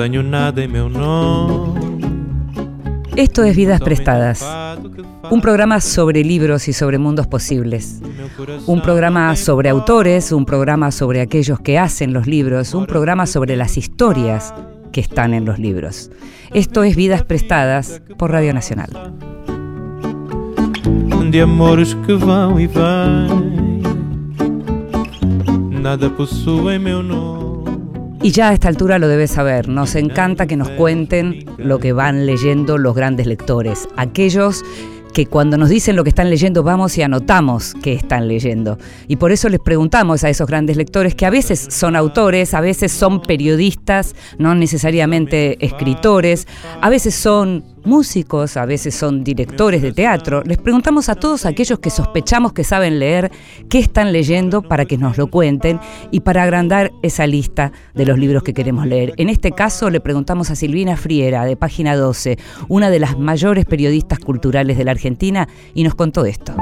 Não tenho nada em meu nome. Esto es Vidas Prestadas, un programa sobre libros y sobre mundos posibles, un programa sobre autores, un programa sobre aquellos que hacen los libros, un programa sobre las historias que están en los libros. Esto es Vidas Prestadas por Radio Nacional. De amores que vão e vêm, nada possui meu nome. Y ya a esta altura lo debes saber, nos encanta que nos cuenten lo que van leyendo los grandes lectores, aquellos que cuando nos dicen lo que están leyendo vamos y anotamos qué están leyendo. Y por eso les preguntamos a esos grandes lectores que a veces son autores, a veces son periodistas, no necesariamente escritores, a veces son músicos, a veces son directores de teatro. Les preguntamos a todos aquellos que sospechamos que saben leer qué están leyendo para que nos lo cuenten y para agrandar esa lista de los libros que queremos leer. En este caso le preguntamos a Silvina Friera, de Página 12, una de las mayores periodistas culturales de la Argentina, y nos contó esto.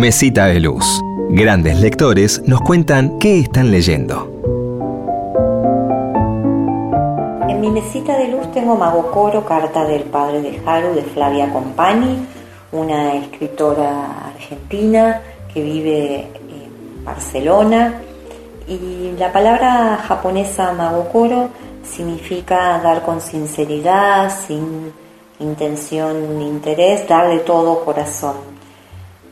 Mesita de Luz. Grandes lectores nos cuentan qué están leyendo. En mi mesita de luz tengo Magocoro, carta del padre de Haru, de Flavia Compani, una escritora argentina que vive en Barcelona. Y la palabra japonesa Magokoro significa dar con sinceridad, sin intención ni interés, dar de todo corazón.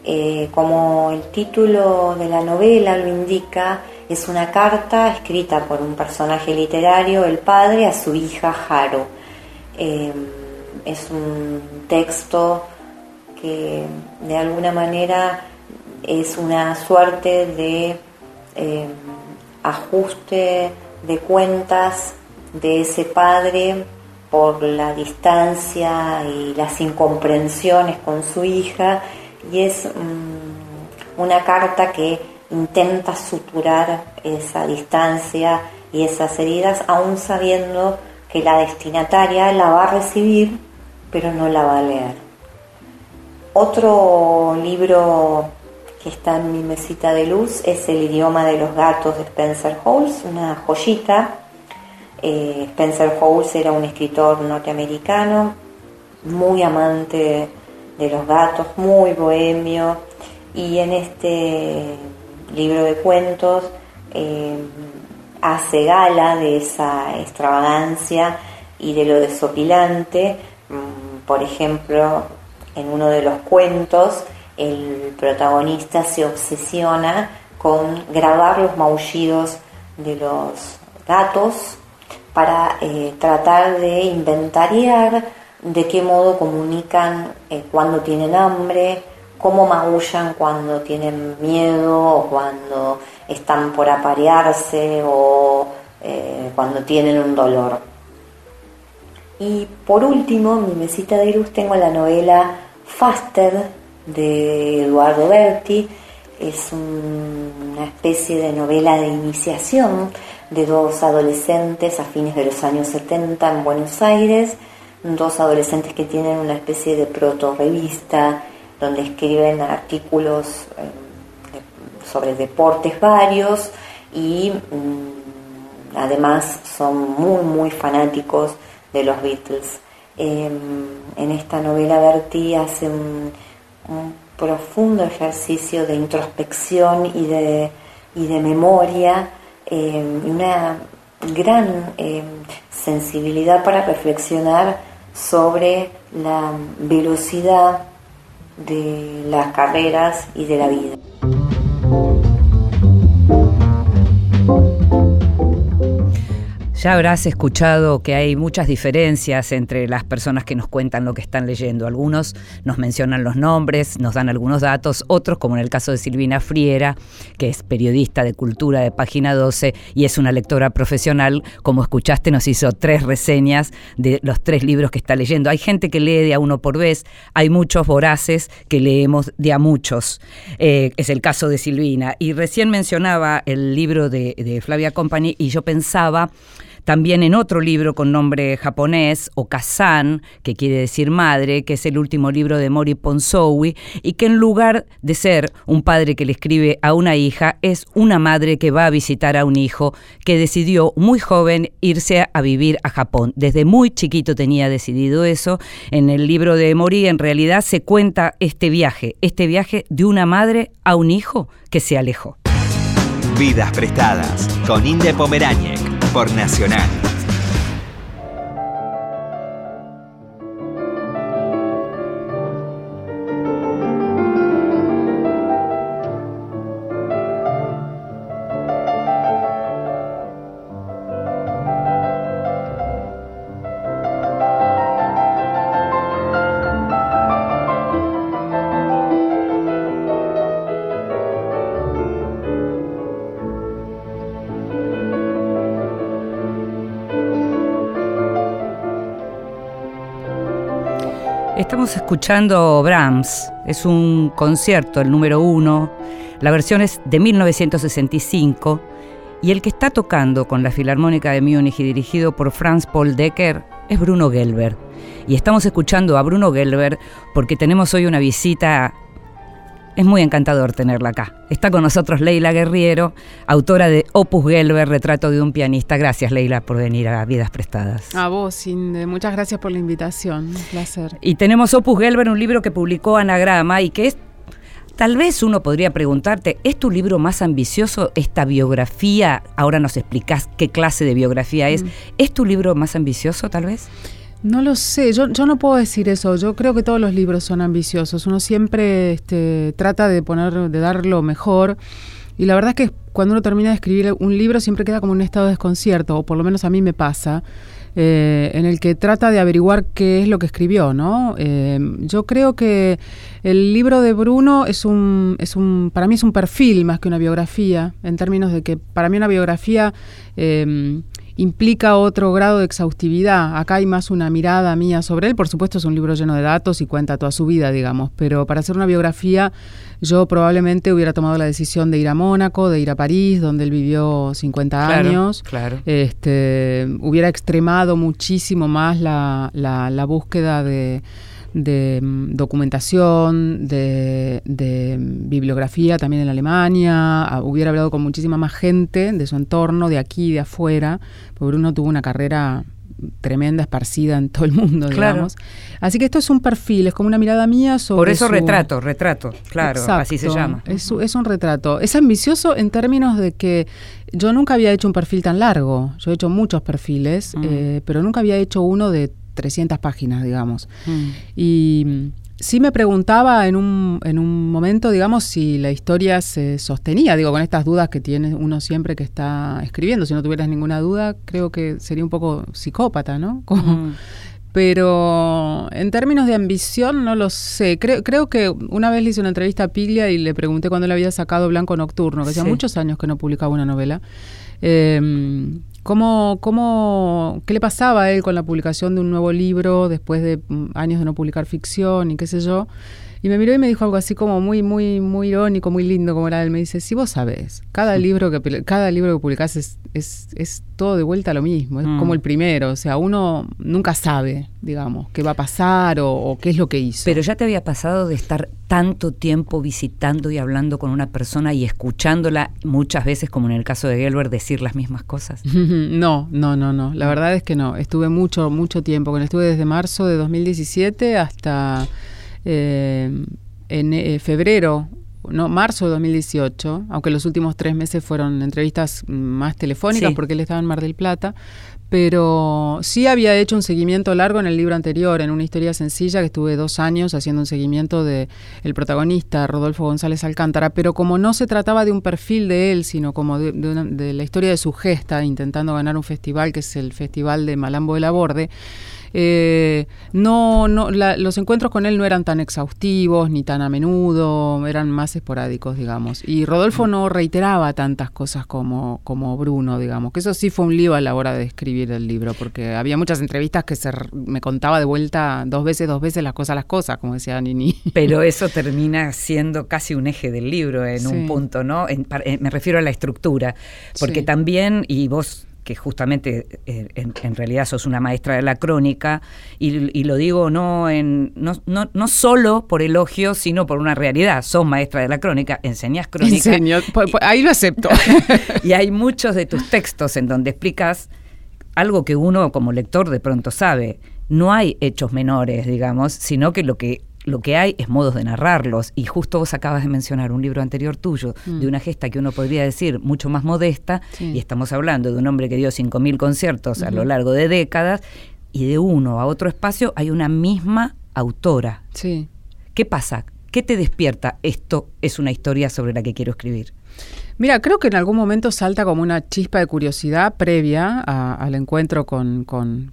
Eh, como el título de la novela lo indica, es una carta escrita por un personaje literario, el padre, a su hija Haru. Eh, es un texto que de alguna manera es una suerte de eh, ajuste de cuentas de ese padre por la distancia y las incomprensiones con su hija y es mm, una carta que intenta suturar esa distancia y esas heridas, aún sabiendo que la destinataria la va a recibir, pero no la va a leer. Otro libro que está en mi mesita de luz es El idioma de los gatos de Spencer Howells, una joyita. Eh, Spencer Howells era un escritor norteamericano, muy amante de los gatos, muy bohemio, y en este libro de cuentos eh, hace gala de esa extravagancia y de lo desopilante. Mm, por ejemplo, en uno de los cuentos, el protagonista se obsesiona con grabar los maullidos de los gatos para eh, tratar de inventariar de qué modo comunican eh, cuando tienen hambre, cómo maullan cuando tienen miedo o cuando están por aparearse o eh, cuando tienen un dolor. Y por último, en mi mesita de luz tengo la novela Faster de Eduardo Berti. Es una especie de novela de iniciación de dos adolescentes a fines de los años 70 en Buenos Aires dos adolescentes que tienen una especie de proto-revista donde escriben artículos eh, sobre deportes varios y mm, además son muy muy fanáticos de los Beatles. Em, en esta novela Bertie hace un, profundo ejercicio de introspección y de, y de memoria, em, y una gran em, sensibilidad para reflexionar sobre la velocidad de las carreras y de la vida. Ya habrás escuchado que hay muchas diferencias entre las personas que nos cuentan lo que están leyendo. Algunos nos mencionan los nombres, nos dan algunos datos, otros, como en el caso de Silvina Friera, que es periodista de cultura de Página 12 y es una lectora profesional, como escuchaste, nos hizo tres reseñas de los tres libros que está leyendo. Hay gente que lee de a uno por vez, hay muchos voraces que leemos de a muchos. Eh, es el caso de Silvina. Y recién mencionaba el libro de, de Flavia Company y yo pensaba también en otro libro con nombre japonés, Okazan, que quiere decir madre, que es el último libro de Mori Ponsowi, y que en lugar de ser un padre que le escribe a una hija, es una madre que va a visitar a un hijo que decidió muy joven irse a vivir a Japón. Desde muy chiquito tenía decidido eso. En el libro de Mori en realidad se cuenta este viaje, este viaje de una madre a un hijo que se alejó. Vidas prestadas con Inde Pomeráñez por Nacional. Estamos escuchando Brahms, es un concierto, el número uno, la versión es de 1965 y el que está tocando con la Filarmónica de Múnich y dirigido por Franz Paul Decker es Bruno Gelber. Y estamos escuchando a Bruno Gelber porque tenemos hoy una visita es muy encantador tenerla acá. Está con nosotros Leila Guerriero, autora de Opus Gelber, Retrato de un pianista. Gracias, Leila, por venir a Vidas Prestadas. A vos, Inde. Muchas gracias por la invitación. Un placer. Y tenemos Opus Gelber, un libro que publicó Anagrama y que es Tal vez uno podría preguntarte, ¿es tu libro más ambicioso esta biografía? Ahora nos explicás qué clase de biografía es. Mm. ¿Es tu libro más ambicioso tal vez? No lo sé, yo, yo no puedo decir eso. Yo creo que todos los libros son ambiciosos. Uno siempre este, trata de poner, de dar lo mejor. Y la verdad es que cuando uno termina de escribir un libro siempre queda como un estado de desconcierto, o por lo menos a mí me pasa, eh, en el que trata de averiguar qué es lo que escribió, ¿no? Eh, yo creo que el libro de Bruno es un, es un, para mí es un perfil más que una biografía, en términos de que para mí una biografía eh, implica otro grado de exhaustividad. Acá hay más una mirada mía sobre él. Por supuesto es un libro lleno de datos y cuenta toda su vida, digamos, pero para hacer una biografía yo probablemente hubiera tomado la decisión de ir a Mónaco, de ir a París, donde él vivió 50 años. Claro. Este, hubiera extremado muchísimo más la, la búsqueda de de mm, documentación, de, bibliografía también en Alemania, ah, hubiera hablado con muchísima más gente de su entorno, de aquí, de afuera, porque Bruno tuvo una carrera tremenda, esparcida en todo el mundo, digamos. Así que esto es un perfil, es como una mirada mía sobre. Por eso retrato, retrato, claro, así se llama. Es, es, un retrato. Es ambicioso en términos de que yo nunca había hecho un perfil tan largo. Yo he hecho muchos perfiles, mm. eh, pero nunca había hecho uno de 300 páginas, digamos. Mm. Y sí me preguntaba en un, en un momento, digamos, si la historia se sostenía, digo, con estas dudas que tiene uno siempre que está escribiendo. Si no tuvieras ninguna duda, creo que sería un poco psicópata, ¿no? Mm. Pero en términos de ambición, no lo sé. Creo, creo que una vez le hice una entrevista a Piglia y le pregunté cuándo le había sacado Blanco Nocturno, que hacía muchos años que no publicaba una novela. Eh, ¿Cómo, cómo, ¿Qué le pasaba a él con la publicación de un nuevo libro después de mm, años de no publicar ficción y qué sé yo? Y me miró y me dijo algo así como muy, muy, muy irónico, muy lindo, como era él. Me dice, si vos sabés, cada libro que cada libro que publicás es, es, es todo de vuelta lo mismo, es mm. como el primero. O sea, uno nunca sabe, digamos, qué va a pasar o, qué es lo que hizo. Pero ya te había pasado de estar tanto tiempo visitando y hablando con una persona y escuchándola muchas veces, como en el caso de Gelber, decir las mismas cosas. no, no, no, no. La verdad es que no. Estuve mucho, mucho tiempo. Estuve desde marzo de 2017 hasta eh, en eh, febrero, no, marzo de 2018, aunque los últimos tres meses fueron entrevistas más telefónicas porque él estaba en Mar del Plata, pero sí había hecho un seguimiento largo en el libro anterior, en una historia sencilla que estuve dos años haciendo un seguimiento de el protagonista, Rodolfo González Alcántara, pero como no se trataba de un perfil de él, sino como de, de la historia de su gesta, intentando ganar un festival que es el Festival de Malambo de la Borde, eh, no, no, los encuentros con él no eran tan exhaustivos ni tan a menudo, eran más esporádicos, digamos. Y Rodolfo no reiteraba tantas cosas como, como Bruno, digamos, que eso sí fue un lío a la hora de escribir el libro, porque había muchas entrevistas que se me contaba de vuelta dos veces, dos veces las cosas, las cosas, como decía Nini. Pero eso termina siendo casi un eje del libro en un punto, ¿no? me refiero a la estructura, porque también, y vos que justamente eh, en, realidad sos una maestra de la crónica, y, lo digo no, en, no, no, no, solo por elogio, sino por una realidad. Sos maestra de la crónica, enseñás crónica. ahí lo acepto. y hay muchos de tus textos en donde explicas algo que uno como lector de pronto sabe. No hay hechos menores, digamos, sino que lo que lo que hay es modos de narrarlos. Y justo vos acabas de mencionar un libro anterior tuyo, de mm. una gesta que uno podría decir mucho más modesta, y estamos hablando de un hombre que dio 5.000 conciertos a lo largo de décadas, y de uno a otro espacio hay una misma autora. Sí. ¿Qué pasa? ¿Qué te despierta? Esto es una historia sobre la que quiero escribir. Mira, creo que en algún momento salta como una chispa de curiosidad previa al encuentro con,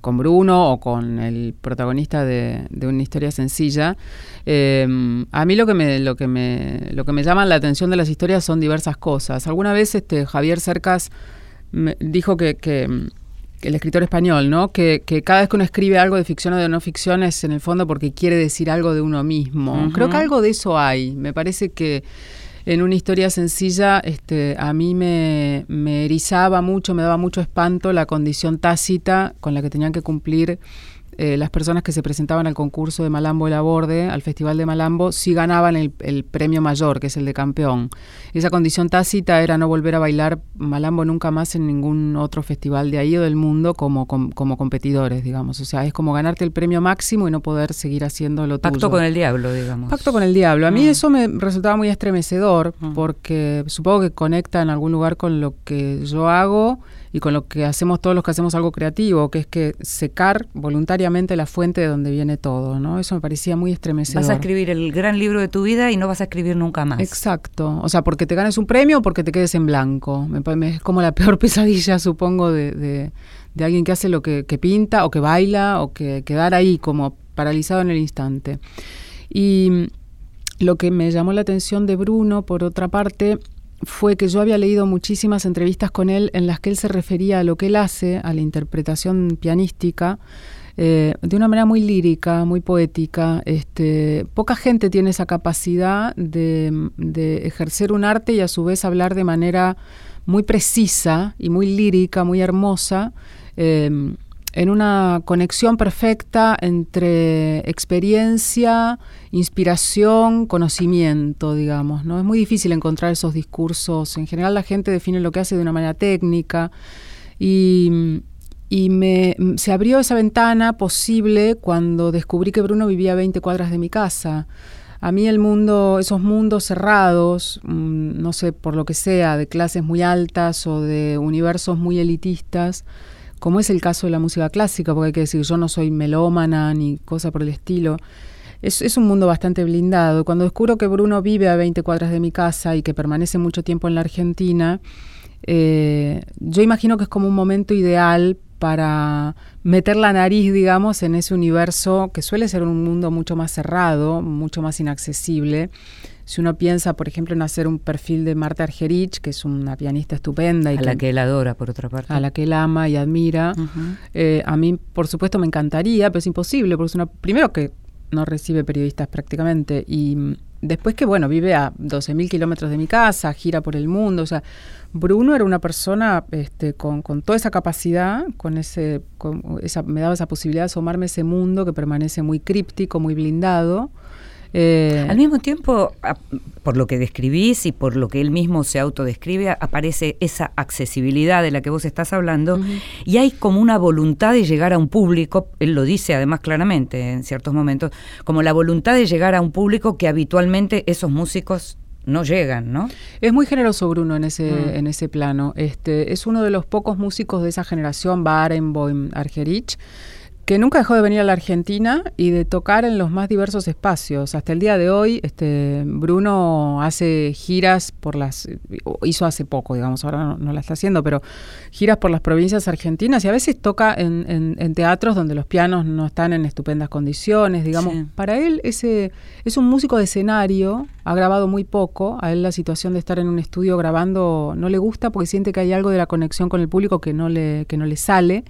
Bruno o con el protagonista de, una historia sencilla. Em, a mí lo que, me, lo, que me, lo que me llama la atención de las historias son diversas cosas. Alguna vez este, Javier Cercas me dijo que, el escritor español, ¿no? Que, cada vez que uno escribe algo de ficción o de no ficción es en el fondo porque quiere decir algo de uno mismo. Creo que algo de eso hay. Me parece que en una historia sencilla, este, a mí me, me erizaba mucho, me daba mucho espanto la condición tácita con la que tenían que cumplir eh, las personas que se presentaban al concurso de Malambo el Aborde, al Festival de Malambo, sí ganaban el, premio mayor, que es el de campeón. Esa condición tácita era no volver a bailar Malambo nunca más en ningún otro festival de ahí o del mundo como, como, competidores, digamos. O sea, es como ganarte el premio máximo y no poder seguir haciendo lo Pacto con el diablo, digamos. Pacto con el diablo. A mí mm. eso me resultaba muy estremecedor mm. porque supongo que conecta en algún lugar con lo que yo hago y con lo que hacemos todos los que hacemos algo creativo, que es que secar voluntariamente la fuente de donde viene todo, ¿no? Eso me parecía muy estremecedor. Vas a escribir el gran libro de tu vida y no vas a escribir nunca más. Exacto. O sea, porque te ganes un premio o porque te quedes en blanco. Me, es como la peor pesadilla, supongo, de, de, alguien que hace lo que, que, pinta o que baila o que quedar ahí como paralizado en el instante. Y lo que me llamó la atención de Bruno, por otra parte, fue que yo había leído muchísimas entrevistas con él en las que él se refería a lo que él hace, a la interpretación pianística, eh, de una manera muy lírica, muy poética. Este, poca gente tiene esa capacidad de, ejercer un arte y a su vez hablar de manera muy precisa y muy lírica, muy hermosa. Eh, en una conexión perfecta entre experiencia, inspiración, conocimiento, digamos. ¿no? Es muy difícil encontrar esos discursos. En general la gente define lo que hace de una manera técnica y, me, se abrió esa ventana posible cuando descubrí que Bruno vivía a 20 cuadras de mi casa. A mí el mundo, esos mundos cerrados, mm, no sé, por lo que sea, de clases muy altas o de universos muy elitistas, como es el caso de la música clásica, porque hay que decir, yo no soy melómana ni cosa por el estilo. Es, un mundo bastante blindado. Cuando descubro que Bruno vive a 20 cuadras de mi casa y que permanece mucho tiempo en la Argentina, eh, yo imagino que es como un momento ideal para meter la nariz, digamos, en ese universo que suele ser un mundo mucho más cerrado, mucho más inaccesible, si uno piensa, por ejemplo, en hacer un perfil de Marta Argerich, que es una pianista estupenda. Y a la que él adora, por otra parte. A la que él ama y admira. Eh, a mí, por supuesto, me encantaría, pero es imposible, porque es una, primero que no recibe periodistas prácticamente, y mm, después que, bueno, vive a 12.000 kilómetros de mi casa, gira por el mundo, o sea, Bruno era una persona este, con, con toda esa capacidad, con ese, con esa, me daba esa posibilidad de asomarme a ese mundo que permanece muy críptico, muy blindado, eh, Al mismo tiempo, por lo que describís y por lo que él mismo se autodescribe, aparece esa accesibilidad de la que vos estás hablando y hay como una voluntad de llegar a un público, él lo dice además claramente en ciertos momentos, como la voluntad de llegar a un público que habitualmente esos músicos no llegan, ¿no? Es muy generoso Bruno en ese, mm. en ese plano. Este, es uno de los pocos músicos de esa generación, Barenboim, Argerich, que nunca dejó de venir a la Argentina y de tocar en los más diversos espacios. Hasta el día de hoy, este, Bruno hace giras por las, hizo hace poco, digamos, ahora no, la está haciendo, pero giras por las provincias argentinas y a veces toca en, teatros donde los pianos no están en estupendas condiciones, digamos. Para él ese es un músico de escenario, ha grabado muy poco, a él la situación de estar en un estudio grabando no le gusta porque siente que hay algo de la conexión con el público que no le, que no le sale.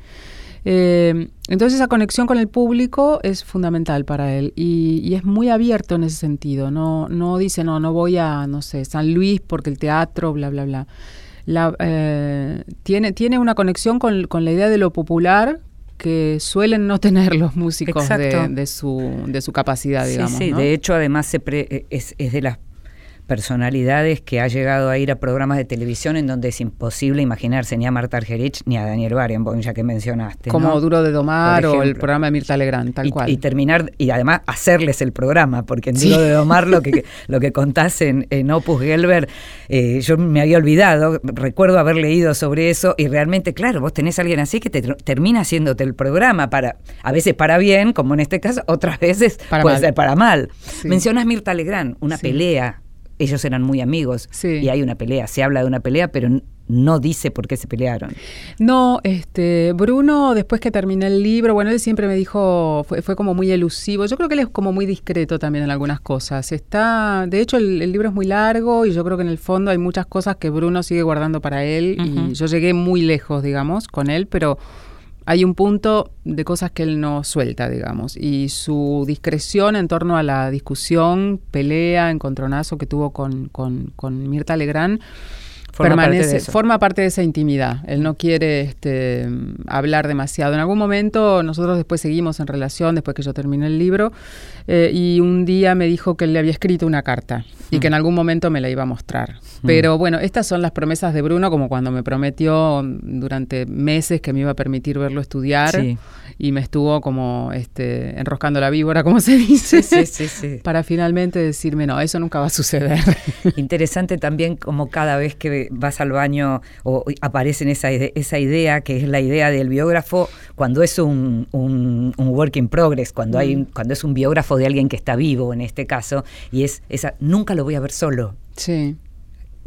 Eh, entonces esa conexión con el público es fundamental para él y, es muy abierto en ese sentido. No, no dice, no, no voy a, no sé, San Luis porque el teatro, bla, bla, bla. la, eh, tiene, tiene una conexión con, con la idea de lo popular que suelen no tener los músicos de, su, de su capacidad, digamos. sí, sí. ¿no? De hecho, además se pre- es, es de las personalidades que ha llegado a ir a programas de televisión en donde es imposible imaginarse ni a Marta Argerich ni a Daniel Barenboim, ya que mencionaste. Como ¿no? Duro de Domar o el programa de Mirta Legrand, tal y, cual. y terminar y además hacerles el programa porque en Sí. Duro de Domar lo que lo que contás en, en Opus Gelber eh, yo me había olvidado recuerdo haber leído sobre eso y realmente claro vos tenés a alguien así que te termina haciéndote el programa para a veces para bien como en este caso otras veces Para puede mal. ser para mal Sí. mencionas Mirta Legrand una Sí. pelea ellos eran muy amigos Sí. y hay una pelea se habla de una pelea pero no dice por qué se pelearon No, este, Bruno, después que terminé el libro, bueno, él siempre me dijo, fue, fue como muy elusivo. Yo creo que él es como muy discreto también en algunas cosas. Está, de hecho, el, el libro es muy largo y yo creo que en el fondo hay muchas cosas que Bruno sigue guardando para él. Y yo llegué muy lejos, digamos, con él, pero hay un punto de cosas que él no suelta, digamos. Y su discreción en torno a la discusión, pelea, encontronazo que tuvo con, con, con Mirta Legrand Forma parte de permanece, eso. forma parte de esa intimidad. Él no quiere este, hablar demasiado. En algún momento nosotros después seguimos en relación, después que yo terminé el libro, eh, y un día me dijo que él le había escrito una carta y Mm. que en algún momento me la iba a mostrar. Pero bueno, estas son las promesas de Bruno, como cuando me prometió durante meses que me iba a permitir verlo estudiar Sí. y me estuvo como este, enroscando la víbora, como se dice, sí, sí, sí. para finalmente decirme, no, eso nunca va a suceder. Interesante también como cada vez que vas al baño o aparece en esa, esa idea que es la idea del biógrafo cuando es un, un- un work in progress, cuando, hay, un- cuando es un biógrafo de alguien que está vivo en este caso, y es esa, nunca lo voy a ver solo. sí.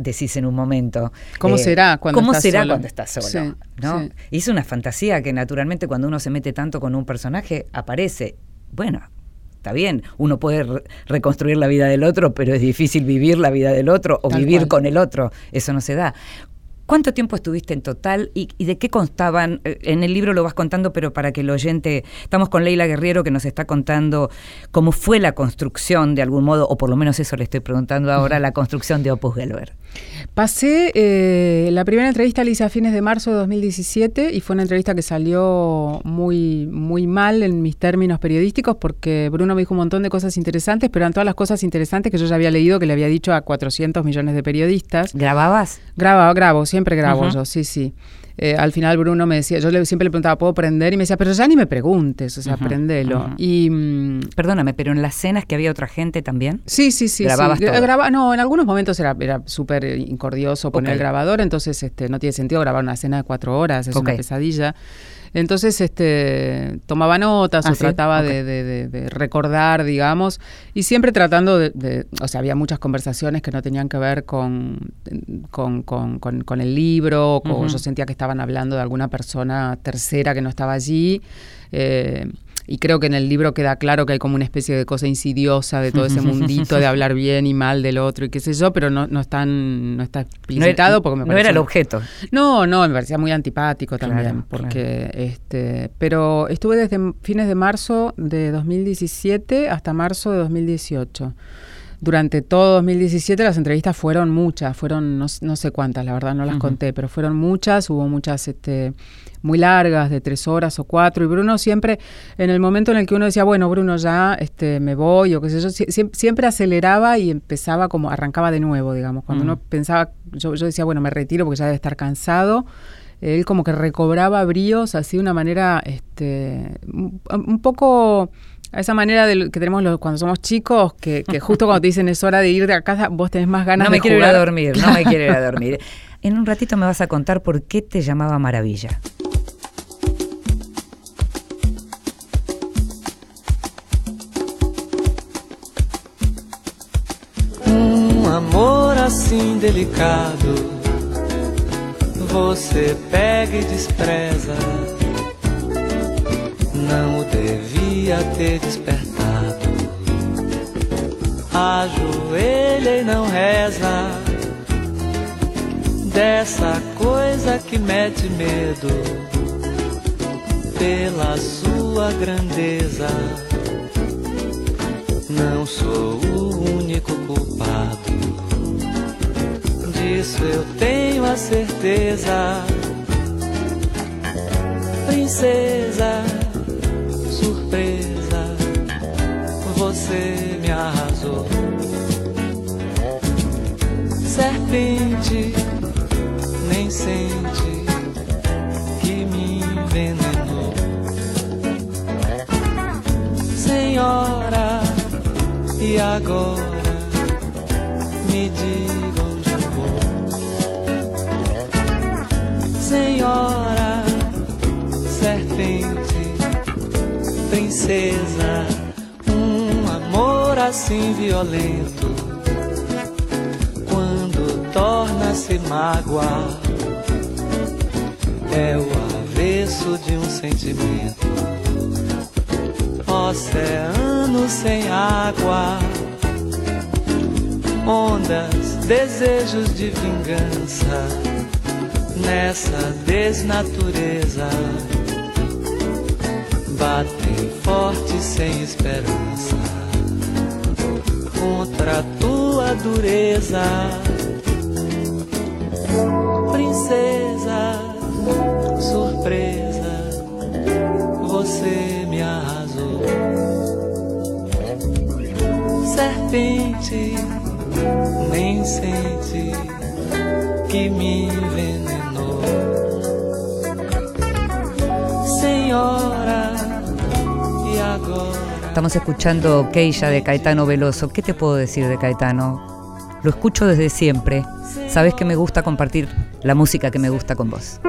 Decís en un momento. ¿Cómo será cuando ¿Cómo estás será solo? cuando estás solo? Sí, ¿no? sí. Y es una fantasía que naturalmente cuando uno se mete tanto con un personaje aparece. Bueno, está bien, uno puede re- reconstruir la vida del otro, pero es difícil vivir la vida del otro o Tal vivir cual. con el otro. Eso no se da. ¿Cuánto tiempo estuviste en total y, y de qué constaban? Eh, En el libro lo vas contando, pero para que el oyente, estamos con Leila Guerriero que nos está contando cómo fue la construcción de algún modo, o por lo menos eso le estoy preguntando ahora, la construcción de Opus Gelber. Pasé, eh, la primera entrevista la hice a fines de marzo de 2017 y fue una entrevista que salió muy, muy mal en mis términos periodísticos porque Bruno me dijo un montón de cosas interesantes, pero eran todas las cosas interesantes que yo ya había leído, que le había dicho a 400 millones de periodistas. ¿Grababas? Grabo, grabo, siempre grabo yo, sí, sí. Eh, al final Bruno me decía, yo le, siempre le preguntaba, ¿puedo prender? Y me decía, pero ya ni me preguntes, o sea, prendelo. ujú. Y mm, Perdóname, pero en las cenas que había otra gente también. Sí, sí, sí. ¿Grababas sí. Todo? graba- no, en algunos momentos era, era súper incordioso poner el grabador, entonces este, no tiene sentido grabar una cena de cuatro horas, es una pesadilla. Entonces este, tomaba notas Ah, o ¿sí? trataba de, de- de- de recordar, digamos, y siempre tratando de, de- o sea, había muchas conversaciones que no tenían que ver con, con, con- con- con el libro, o yo sentía que estaban hablando de alguna persona tercera que no estaba allí. eh, y creo que en el libro queda claro que hay como una especie de cosa insidiosa de todo ese mundito de hablar bien y mal del otro y qué sé yo, pero no, no, están, no está No era, explicitado porque me no era el objeto. no, no, me parecía muy antipático también, Claro, porque este, pero estuve desde fines de marzo de 2017 hasta marzo de 2018. Durante todo 2017 las entrevistas fueron muchas, fueron no, no sé cuántas, la verdad no las conté, pero fueron muchas, hubo muchas este, muy largas, de tres horas o cuatro, y Bruno siempre, en el momento en el que uno decía, bueno, Bruno, ya este, me voy, o qué sé yo, sie- siem- siempre aceleraba y empezaba como, arrancaba de nuevo, digamos, cuando Mm. uno pensaba, yo, yo decía, bueno, me retiro porque ya debe estar cansado, él como que recobraba bríos así de una manera, este, un, un poco a esa manera de que tenemos los- cuando somos chicos, que, que justo cuando te dicen es hora de ir de a casa, vos tenés más ganas No me de quiero ir a dormir, no me quiero ir a dormir. En un ratito me vas a contar por qué te llamaba Maravilla. Um amor assim delicado você pega e despreza. Não o devia ter despertado. Ajoelha e não reza dessa coisa que mete medo pela sua grandeza. Não sou o único culpado disso eu tenho a certeza. Princesa, Serpente, nem sente que me envenenou. Senhora, e agora? me diga onde vou. Senhora, serpente, princesa, um amor assim violento, torna-se mágoa, é o avesso de um sentimento. Oceano sem água ondas, desejos de vingança nessa desnatureza. Batem forte sem esperança contra a tua dureza. Princesa, surpresa, você me arrasou. Serpente nem senti que me envenenou. Senhora, e agora? Estamos escuchando Keisha de Caetano Veloso. ¿Qué te puedo decir de Caetano? Lo escucho desde siempre. Sabes que me gusta compartir la música que me gusta con vos.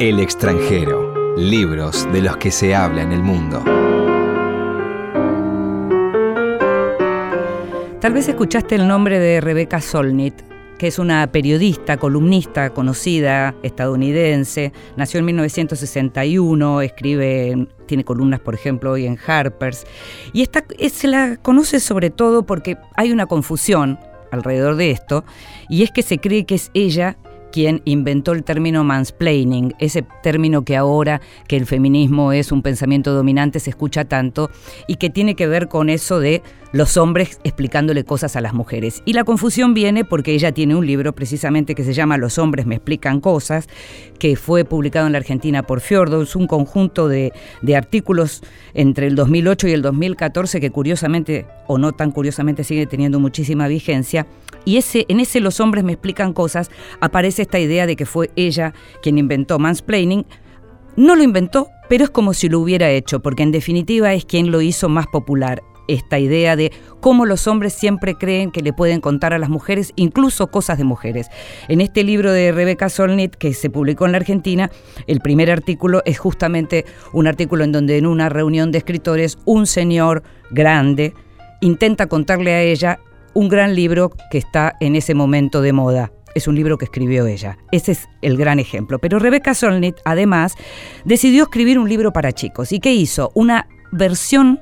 El extranjero. Libros de los que se habla en el mundo. Tal vez escuchaste el nombre de Rebecca Solnit, que es una periodista, columnista conocida estadounidense. Nació en 1961, escribe, tiene columnas, por ejemplo, hoy en Harper's. Y esta, se la conoce sobre todo porque hay una confusión alrededor de esto, y es que se cree que es ella quien inventó el término mansplaining, ese término que ahora que el feminismo es un pensamiento dominante se escucha tanto y que tiene que ver con eso de los hombres explicándole cosas a las mujeres. Y la confusión viene porque ella tiene un libro precisamente que se llama Los hombres me explican cosas, que fue publicado en la Argentina por Fiordo, es un conjunto de, de artículos entre el 2008 y el 2014 que curiosamente, o no tan curiosamente, sigue teniendo muchísima vigencia. Y ese, en ese Los hombres me explican cosas aparece esta idea de que fue ella quien inventó mansplaining. No lo inventó, pero es como si lo hubiera hecho, porque en definitiva es quien lo hizo más popular esta idea de cómo los hombres siempre creen que le pueden contar a las mujeres incluso cosas de mujeres. En este libro de Rebeca Solnit que se publicó en la Argentina, el primer artículo es justamente un artículo en donde en una reunión de escritores un señor grande intenta contarle a ella un gran libro que está en ese momento de moda. Es un libro que escribió ella. Ese es el gran ejemplo. Pero Rebeca Solnit, además, decidió escribir un libro para chicos. ¿Y qué hizo? Una versión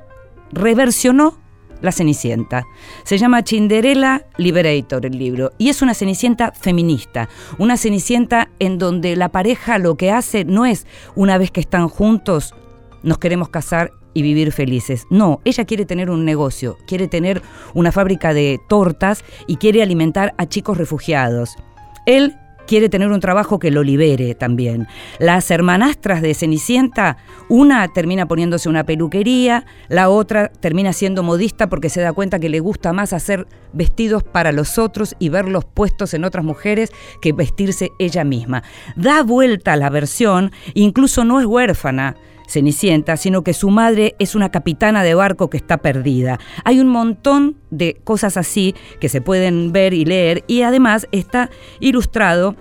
reversionó la Cenicienta. Se llama Cinderella Liberator el libro y es una Cenicienta feminista, una Cenicienta en donde la pareja lo que hace no es una vez que están juntos nos queremos casar y vivir felices. No, ella quiere tener un negocio, quiere tener una fábrica de tortas y quiere alimentar a chicos refugiados. Él quiere tener un trabajo que lo libere también. Las hermanastras de Cenicienta, una termina poniéndose una peluquería, la otra termina siendo modista porque se da cuenta que le gusta más hacer vestidos para los otros y verlos puestos en otras mujeres que vestirse ella misma. Da vuelta la versión, incluso no es huérfana. Cenicienta, sino que su madre es una capitana de barco que está perdida. Hay un montón de cosas así que se pueden ver y leer y además está ilustrado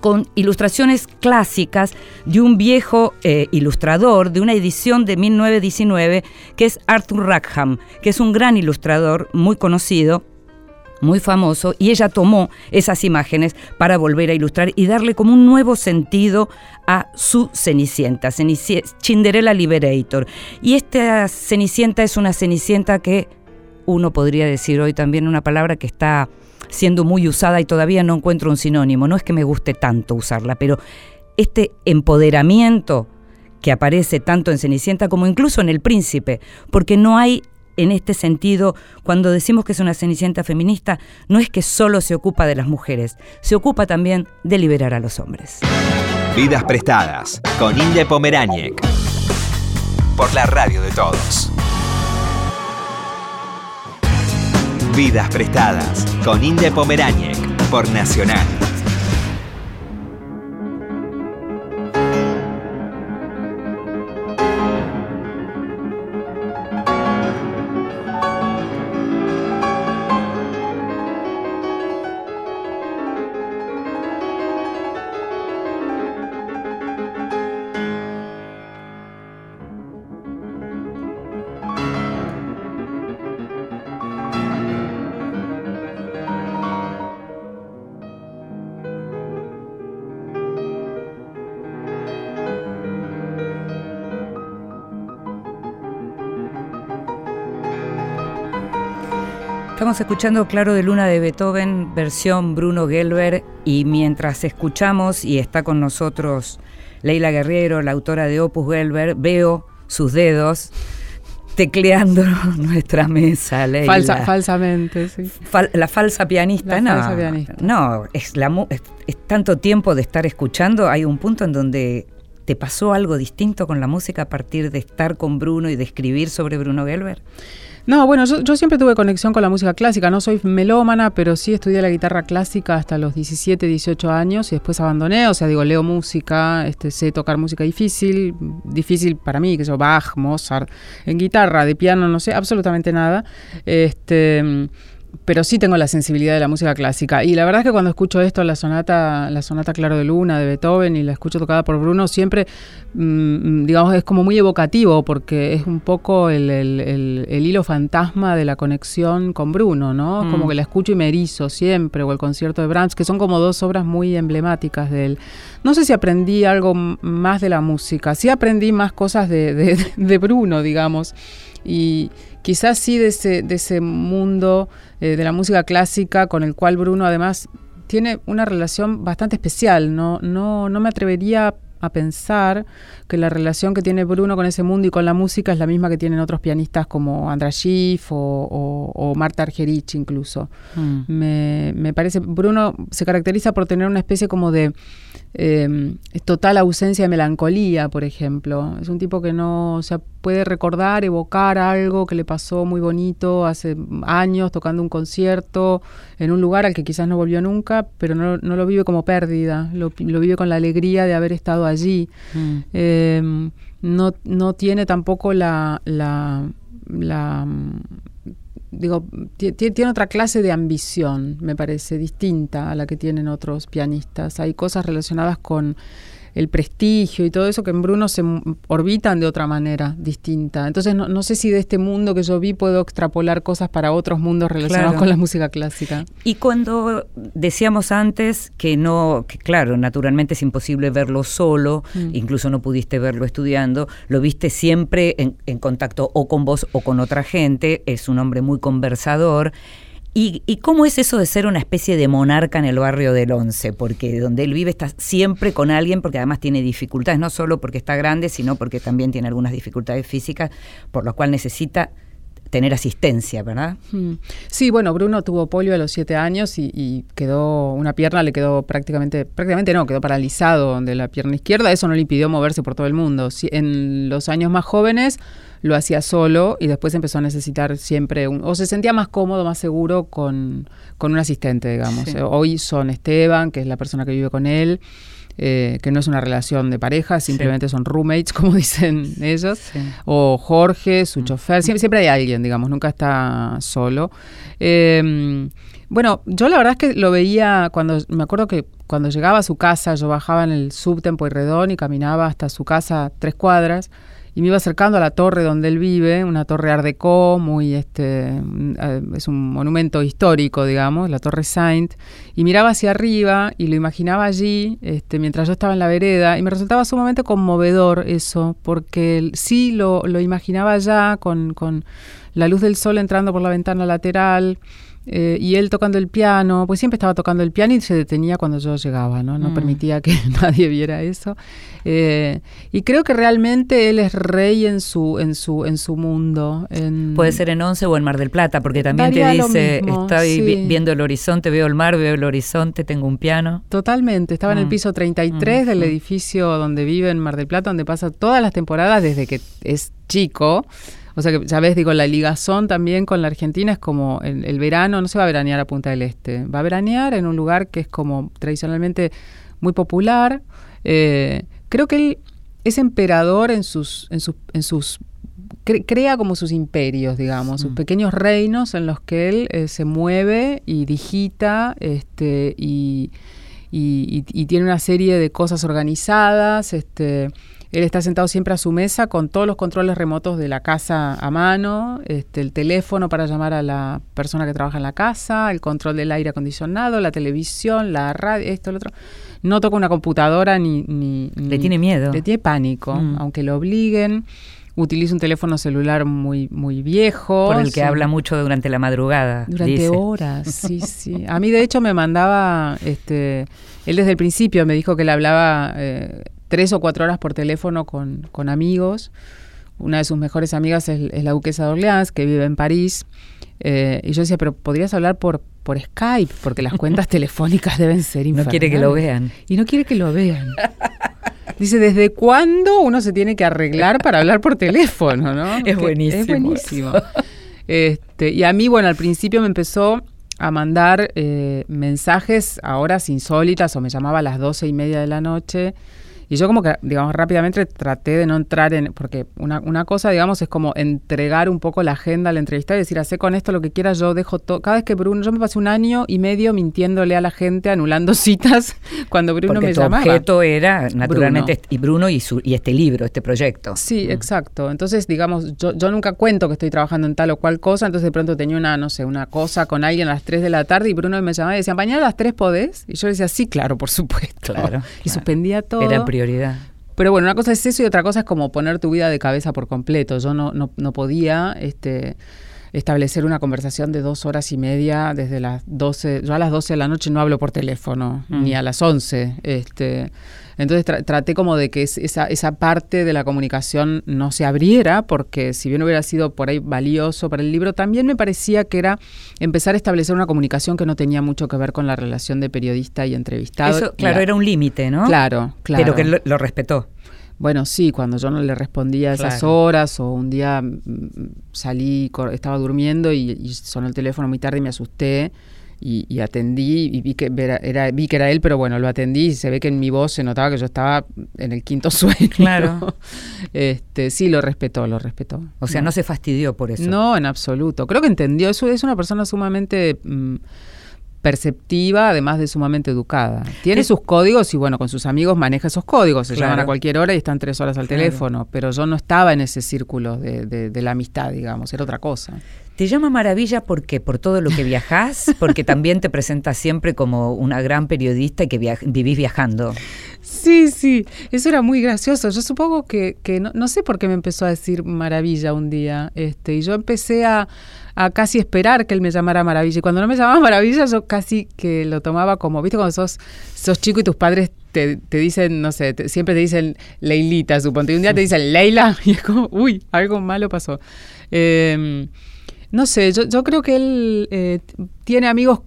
con ilustraciones clásicas de un viejo eh, ilustrador de una edición de 1919 que es Arthur Rackham, que es un gran ilustrador muy conocido muy famoso, y ella tomó esas imágenes para volver a ilustrar y darle como un nuevo sentido a su Cenicienta, Cinderella Liberator. Y esta Cenicienta es una Cenicienta que uno podría decir hoy también una palabra que está siendo muy usada y todavía no encuentro un sinónimo. No es que me guste tanto usarla, pero este empoderamiento que aparece tanto en Cenicienta como incluso en El Príncipe, porque no hay en este sentido, cuando decimos que es una Cenicienta feminista, no es que solo se ocupa de las mujeres, se ocupa también de liberar a los hombres. Vidas prestadas con Inde Pomeráñez. Por la radio de todos. Vidas prestadas con Inde Pomeráñez por Nacional. Estamos escuchando Claro de Luna de Beethoven, versión Bruno Gelber, y mientras escuchamos y está con nosotros Leila Guerrero, la autora de Opus Gelber, veo sus dedos tecleando nuestra mesa, Leila. Falsa, falsamente, sí. la falsa pianista, La no. falsa pianista. No, es, la, mu- es, es tanto tiempo de estar escuchando, hay un punto en donde te pasó algo distinto con la música a partir de estar con Bruno y de escribir sobre Bruno Gelber. No, bueno, yo, yo siempre tuve conexión con la música clásica. No soy melómana, pero sí estudié la guitarra clásica hasta los 17, 18 años y después abandoné. O sea, digo, leo música, este, sé tocar música difícil, difícil para mí, que yo Bach, Mozart, en guitarra, de piano, no sé absolutamente nada. Este, pero sí tengo la sensibilidad de la música clásica. Y la verdad es que cuando escucho esto, la sonata, la sonata Claro de Luna de Beethoven y la escucho tocada por Bruno, siempre, mm, digamos, es como muy evocativo porque es un poco el, el- el- el hilo fantasma de la conexión con Bruno, ¿no? Mm. Como que la escucho y me erizo siempre, o el concierto de Brahms, que son como dos obras muy emblemáticas de él. No sé si aprendí algo más de la música, sí aprendí más cosas de, de- de Bruno, digamos. Y quizás sí de ese, de ese mundo eh, de la música clásica con el cual Bruno además tiene una relación bastante especial. No, no, no me atrevería a pensar que la relación que tiene Bruno con ese mundo y con la música es la misma que tienen otros pianistas como András Schiff o, o- o Marta Argerich incluso. Me, me parece, Bruno se caracteriza por tener una especie como de eh, total ausencia de melancolía, por ejemplo. Es un tipo que no o sea, puede recordar, evocar algo que le pasó muy bonito hace años tocando un concierto en un lugar al que quizás no volvió nunca, pero no, no lo vive como pérdida, lo, lo vive con la alegría de haber estado allí. Eh, no, no tiene tampoco la, la, la, mm, digo, ti- ti- tiene otra clase de ambición, me parece, distinta a la que tienen otros pianistas. Hay cosas relacionadas con el prestigio y todo eso que en Bruno se orbitan de otra manera distinta. Entonces no, no sé si de este mundo que yo vi puedo extrapolar cosas para otros mundos relacionados Claro. con la música clásica. Y cuando decíamos antes que no, que claro, naturalmente es imposible verlo solo, Mm. incluso no pudiste verlo estudiando, lo viste siempre en, en contacto o con vos o con otra gente, es un hombre muy conversador. ¿Y, y cómo es eso de ser una especie de monarca en el barrio del Once? Porque donde él vive está siempre con alguien, porque además tiene dificultades, no solo porque está grande, sino porque también tiene algunas dificultades físicas, por lo cual necesita tener asistencia, ¿verdad? Mm. Sí, bueno, Bruno tuvo polio a los siete años y, y quedó, una pierna le quedó prácticamente, prácticamente no, quedó paralizado de la pierna izquierda, eso no le impidió moverse por todo el mundo. En los años más jóvenes lo hacía solo y después empezó a necesitar siempre, un, o se sentía más cómodo, más seguro con, con un asistente, digamos. Sí. Eh, Hoy son Esteban, que es la persona que vive con él, eh, que no es una relación de pareja, simplemente son roommates, como dicen ellos Sí. o Jorge, su chofer, siempre, siempre hay alguien, digamos, nunca está solo. Eh, bueno, yo la verdad es que lo veía cuando, me acuerdo que cuando llegaba a su casa, yo bajaba en el subtempo y redón y caminaba hasta su casa tres cuadras y me iba acercando a la torre donde él vive, una torre art déco, muy este es un monumento histórico, digamos, la Torre Saint, y miraba hacia arriba y lo imaginaba allí, este, mientras yo estaba en la vereda, y me resultaba sumamente conmovedor eso, porque sí lo, lo imaginaba ya con, con la luz del sol entrando por la ventana lateral, eh, y él tocando el piano, pues siempre estaba tocando el piano y se detenía cuando yo llegaba, ¿no? No Mm. permitía que nadie viera eso. Eh, y creo que realmente él es rey en su, en su, en su mundo. en- Puede ser en Once o en Mar del Plata, porque también te dice, mismo, estoy vi- sí. viendo el horizonte, veo el mar, veo el horizonte, tengo un piano. Totalmente, estaba en el Mm. piso 33 Mm, del mm. edificio donde vive en Mar del Plata, donde pasa todas las temporadas desde que es chico. O sea que ya ves, digo, la ligazón también con la Argentina es como el, el verano, no se va a veranear a Punta del Este, va a veranear en un lugar que es como tradicionalmente muy popular. Eh, creo que él es emperador en sus, en sus, en sus cre- crea como sus imperios, digamos, sus Mm. pequeños reinos en los que él eh, se mueve y digita este, y, y- y- y tiene una serie de cosas organizadas. Este, él está sentado siempre a su mesa con todos los controles remotos de la casa a mano, este, el teléfono para llamar a la persona que trabaja en la casa, el control del aire acondicionado, la televisión, la radio, esto, lo otro. No toca una computadora ni... ni Le ni- tiene miedo. Le tiene pánico, Mm. aunque lo obliguen. Utiliza un teléfono celular muy, muy viejo. Por el que sí. habla mucho durante la madrugada. Durante dice. horas, sí, sí. A mí, de hecho, me mandaba, este, él desde el principio me dijo que le hablaba eh, tres o cuatro horas por teléfono con, con amigos. Una de sus mejores amigas es, es la duquesa de Orleans, que vive en París. Eh, y yo decía, pero podrías hablar por, por Skype, porque las cuentas telefónicas deben ser No infernales. quiere que lo vean. Y no quiere que lo vean. Dice, ¿desde cuándo uno se tiene que arreglar para hablar por teléfono? ¿no? Es buenísimo Es buenísimo. Este, y a mí, bueno, al principio me empezó a mandar eh, mensajes a horas insólitas o me llamaba a las doce y media de la noche. Y yo como que, digamos, rápidamente traté de no entrar en... Porque una, una cosa, digamos, es como entregar un poco la agenda al entrevistado y decir, hace con esto lo que quiera, yo dejo todo... Cada vez que Bruno... Yo me pasé un año y medio mintiéndole a la gente, anulando citas cuando Bruno Porque me tu llamaba. objeto era, naturalmente, Bruno. y Bruno y, su, y este libro, este proyecto. Sí, exacto. Entonces, digamos, yo, yo nunca cuento que estoy trabajando en tal o cual cosa, entonces de pronto tenía una, no sé, una cosa con alguien a las 3 de la tarde y Bruno me llamaba y decía, mañana a las 3 podés. Y yo le decía, sí, claro, por supuesto. Claro, Y claro. suspendía todo. Era prioridad. Pero bueno, una cosa es eso y otra cosa es como poner tu vida de cabeza por completo. Yo no, no, no podía este, establecer una conversación de dos horas y media desde las 12. Yo a las 12 de la noche no hablo por teléfono, Mm. ni a las 11. Este, entonces tra- traté como de que es- esa, esa parte de la comunicación no se abriera, porque si bien hubiera sido por ahí valioso para el libro, también me parecía que era empezar a establecer una comunicación que no tenía mucho que ver con la relación de periodista y entrevistado. Eso, claro, era un límite, ¿no? Claro, claro. Pero que lo, lo respetó. Bueno, sí, cuando yo no le respondía a esas Claro. horas o un día mm, salí, cor- estaba durmiendo y, y sonó el teléfono muy tarde y me asusté y, y atendí y vi que era, era- vi que era él, pero bueno, lo atendí y se ve que en mi voz se notaba que yo estaba en el quinto sueño. Claro. Este, sí, lo respetó, lo respetó. O sea, no, se fastidió por eso. No, en absoluto. Creo que entendió. Es una persona sumamente mm, perceptiva, además de sumamente educada. Tiene Es- sus códigos y bueno, con sus amigos maneja esos códigos. Se Claro. llaman a cualquier hora y están tres horas al Claro. teléfono. Pero yo no estaba en ese círculo de, de- de la amistad, digamos. Era otra cosa. ¿Te llama maravilla porque por todo lo que viajás? Porque también te presentas siempre como una gran periodista y que via- vivís viajando. Sí, sí, eso era muy gracioso. Yo supongo que, que no, no sé por qué me empezó a decir maravilla un día. Este, y yo empecé a, a casi esperar que él me llamara maravilla. Y cuando no me llamaba maravilla, yo casi que lo tomaba como, viste, cuando sos, sos chico y tus padres te, te dicen, no sé, te- siempre te dicen Leilita, suponte. Y un día te dicen Leila, y es como, uy, algo malo pasó. Eh, no sé, yo, yo creo que él eh, tiene amigos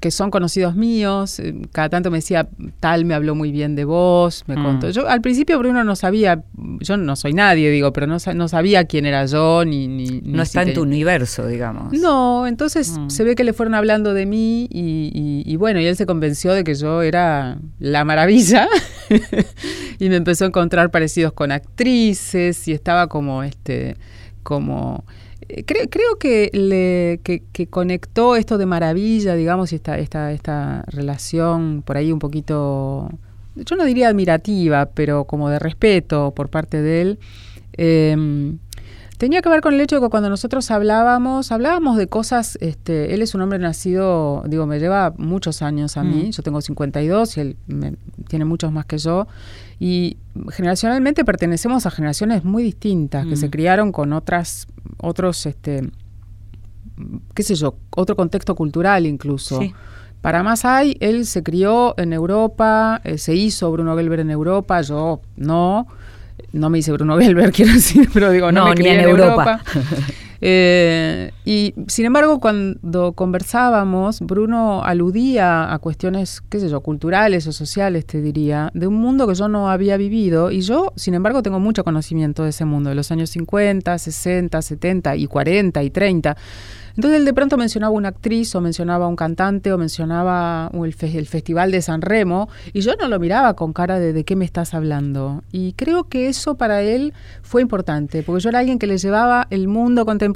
que son conocidos míos. eh, Cada tanto me decía, tal me habló muy bien de vos, me Mm. contó. Yo al principio Bruno no sabía, yo no soy nadie, digo, pero no, no sabía quién era yo, ni... ni ni No si está en te- tu universo, digamos. No, entonces Mm. se ve que le fueron hablando de mí y, y- y bueno, y él se convenció de que yo era la maravilla y me empezó a encontrar parecidos con actrices y estaba como este, como creo, creo que le que, que conectó esto de maravilla, digamos, y esta, esta, esta relación por ahí un poquito, yo no diría admirativa, pero como de respeto por parte de él. em, Tenía que ver con el hecho de que cuando nosotros hablábamos, hablábamos de cosas, este, él es un hombre nacido, digo, me lleva muchos años a mí, Mm. yo tengo 52 y él me- tiene muchos más que yo, y generacionalmente pertenecemos a generaciones muy distintas, que Mm. se criaron con otras, otros, este, qué sé yo, otro contexto cultural incluso. Para más hay, él se crió en Europa, eh, se hizo Bruno Gelber en Europa, yo no, no me hice Bruno Gelber, quiero decir, pero digo, no, me crié en, Europa. Eh, y sin embargo, cuando conversábamos, Bruno aludía a cuestiones, qué sé yo, culturales o sociales, te diría, de un mundo que yo no había vivido. Y yo, sin embargo, tengo mucho conocimiento de ese mundo, de los años 50, 60, 70 y 40 y 30. Entonces él de pronto mencionaba una actriz o mencionaba un cantante o mencionaba el, Festival de San Remo y yo no lo miraba con cara de de qué me estás hablando. Y creo que eso para él fue importante, porque yo era alguien que le llevaba el mundo contemporáneo,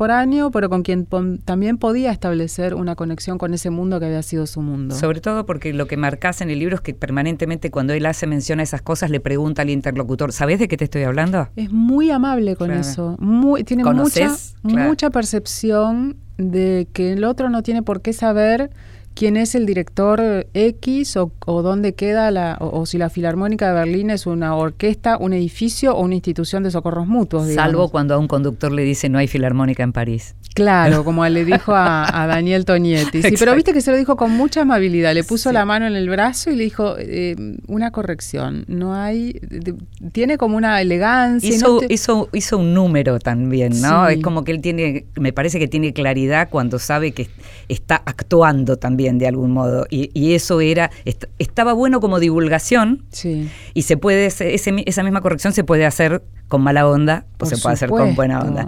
pero con quien también podía establecer una conexión con ese mundo que había sido su mundo. Sobre todo porque lo que marcas en el libro es que permanentemente cuando él hace mención a esas cosas le pregunta al interlocutor, ¿sabes de qué te estoy hablando? Es muy amable con eso, muy, tiene mucha, mucha percepción de que el otro no tiene por qué saber quién es el director X o, dónde queda la, o, si la Filarmónica de Berlín es una orquesta, un edificio o una institución de socorros mutuos. Salvo cuando a un conductor le dice no hay Filarmónica en París. Claro, como le dijo a, Daniel Tonietti. Sí, pero viste que se lo dijo con mucha amabilidad. Le puso la mano en el brazo y le dijo eh, una corrección. No hay, tiene como una elegancia. Hizo, hizo, hizo un número también, ¿no? Es como que él tiene, me parece que tiene claridad cuando sabe que está actuando también de algún modo. Y, eso era, estaba bueno como divulgación sí. y se puede, esa misma corrección se puede hacer con mala onda o se puede hacer con buena onda.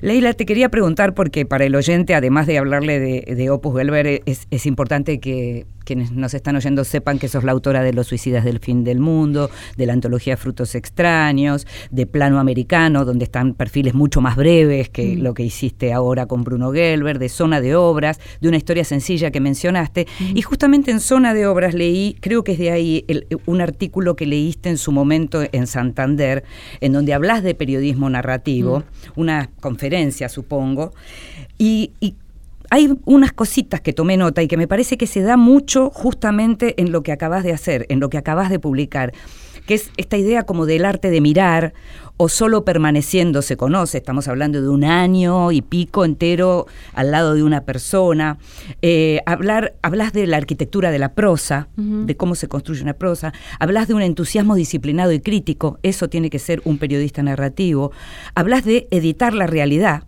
Leila, te quería preguntar, porque para el oyente, además de hablarle de, Opus Gelber, es, importante que quienes nos están oyendo sepan que sos la autora de Los suicidas del fin del mundo, de la antología Frutos extraños, de Plano Americano, donde están perfiles mucho más breves que mm. lo que hiciste ahora con Bruno Gelber, de Zona de Obras, de una historia sencilla que mencionaste. Mm. Y justamente en Zona de Obras leí, creo que es de ahí, un artículo que leíste en su momento en Santander, en donde hablas de periodismo narrativo, mm. una conferencia supongo, y, hay unas cositas que tomé nota y que me parece que se da mucho justamente en lo que acabas de hacer, en lo que acabas de publicar que es esta idea como del arte de mirar o solo permaneciendo se conoce, estamos hablando de un año y pico entero al lado de una persona, eh, hablar, hablas de la arquitectura de la prosa, de cómo se construye una prosa, hablas de un entusiasmo disciplinado y crítico, eso tiene que ser un periodista narrativo, hablas de editar la realidad,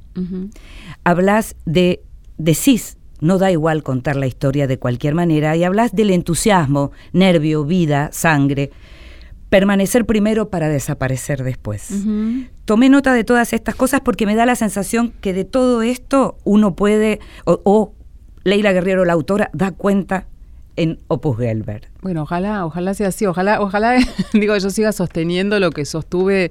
hablas de decís no da igual contar la historia de cualquier manera y hablas del entusiasmo, nervio, vida, sangre permanecer primero para desaparecer después. Tomé nota de todas estas cosas porque me da la sensación que de todo esto uno puede, o, Leila Guerrero, la autora, da cuenta en Opus Gelber. Bueno, ojalá, ojalá sea así, ojalá, ojalá, digo, yo siga sosteniendo lo que sostuve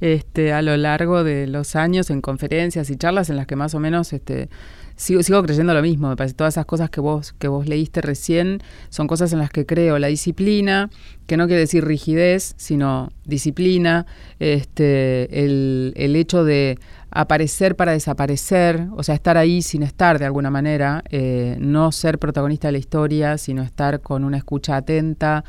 este, a lo largo de los años en conferencias y charlas en las que más o menos este, sigo, creyendo lo mismo. Me parece todas esas cosas que vos, que vos leíste recién son cosas en las que creo. La disciplina, que no quiere decir rigidez, sino disciplina, este, el, el hecho de aparecer para desaparecer, o sea, estar ahí sin estar de alguna manera, eh, no ser protagonista de la historia, sino estar con una escucha atenta,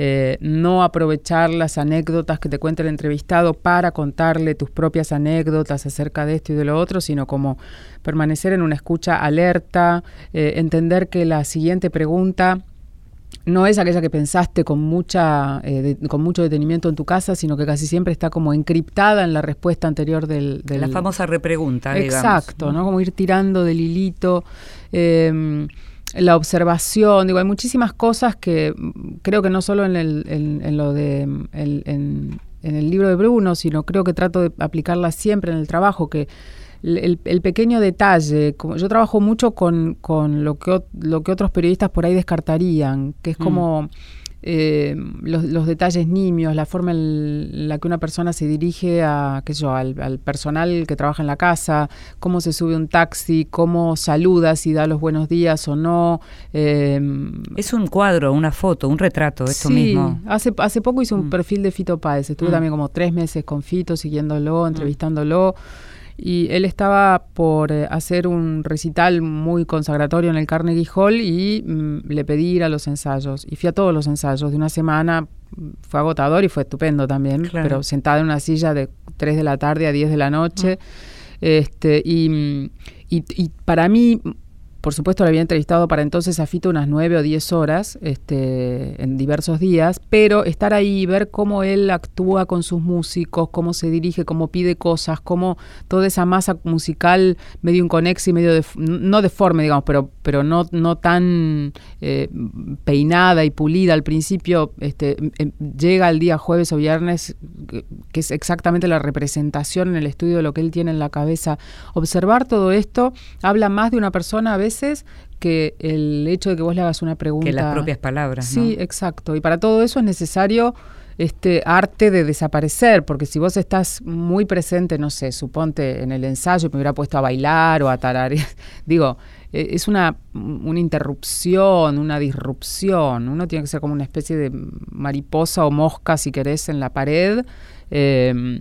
eh, no aprovechar las anécdotas que te cuenta el entrevistado para contarle tus propias anécdotas acerca de esto y de lo otro, sino como permanecer en una escucha alerta, eh, entender que la siguiente pregunta no es aquella que pensaste con mucha eh, con mucho detenimiento en tu casa, sino que casi siempre está como encriptada en la respuesta anterior del... la famosa repregunta, Exacto, ¿no? Como ir tirando del hilito. Eh, la observación, digo, hay muchísimas cosas que mm, creo que no solo en, el, en, lo de en, el libro de Bruno, sino creo que trato de aplicarla siempre en el trabajo, que el, pequeño detalle, como yo trabajo mucho con, con lo, que, lo que otros periodistas por ahí descartarían, que es mm. Eh, los, detalles nimios, la forma en la que una persona se dirige a, qué sé yo, al, personal que trabaja en la casa, cómo se sube un taxi, cómo saluda, si da los buenos días o no. Eh, es un cuadro, una foto, un retrato, esto mismo. Hace, hace poco hice un mm. perfil de Fito Páez, estuve mm. también como tres meses con Fito, siguiéndolo, mm. Y él estaba por eh, hacer un recital muy consagratorio en el Carnegie Hall y mm, le pedí ir a los ensayos. Y fui a todos los ensayos de una semana. Fue agotador y fue estupendo también, pero sentada en una silla de 3 de la tarde a 10 de la noche. Este, y, y, y para mí por supuesto, le había entrevistado para entonces a Fito unas nueve o diez horas este, en diversos días, pero estar ahí ver cómo él actúa con sus músicos, cómo se dirige, cómo pide cosas, cómo toda esa masa musical medio inconexa y medio, de, no deforme, digamos, pero, pero no, no tan eh, peinada y pulida al principio, este, em, llega el día jueves o viernes, que es exactamente la representación en el estudio de lo que él tiene en la cabeza. Observar todo esto habla más de una persona a veces que el hecho de que vos le hagas una pregunta. Que las propias palabras. Sí, exacto. Y para todo eso es necesario este arte de desaparecer, porque si vos estás muy presente, no sé, suponte en el ensayo me hubiera puesto a bailar o a tararear, digo, e, es una, una interrupción, una disrupción, uno tiene que ser como una especie de mariposa o mosca, si querés, en la pared, em,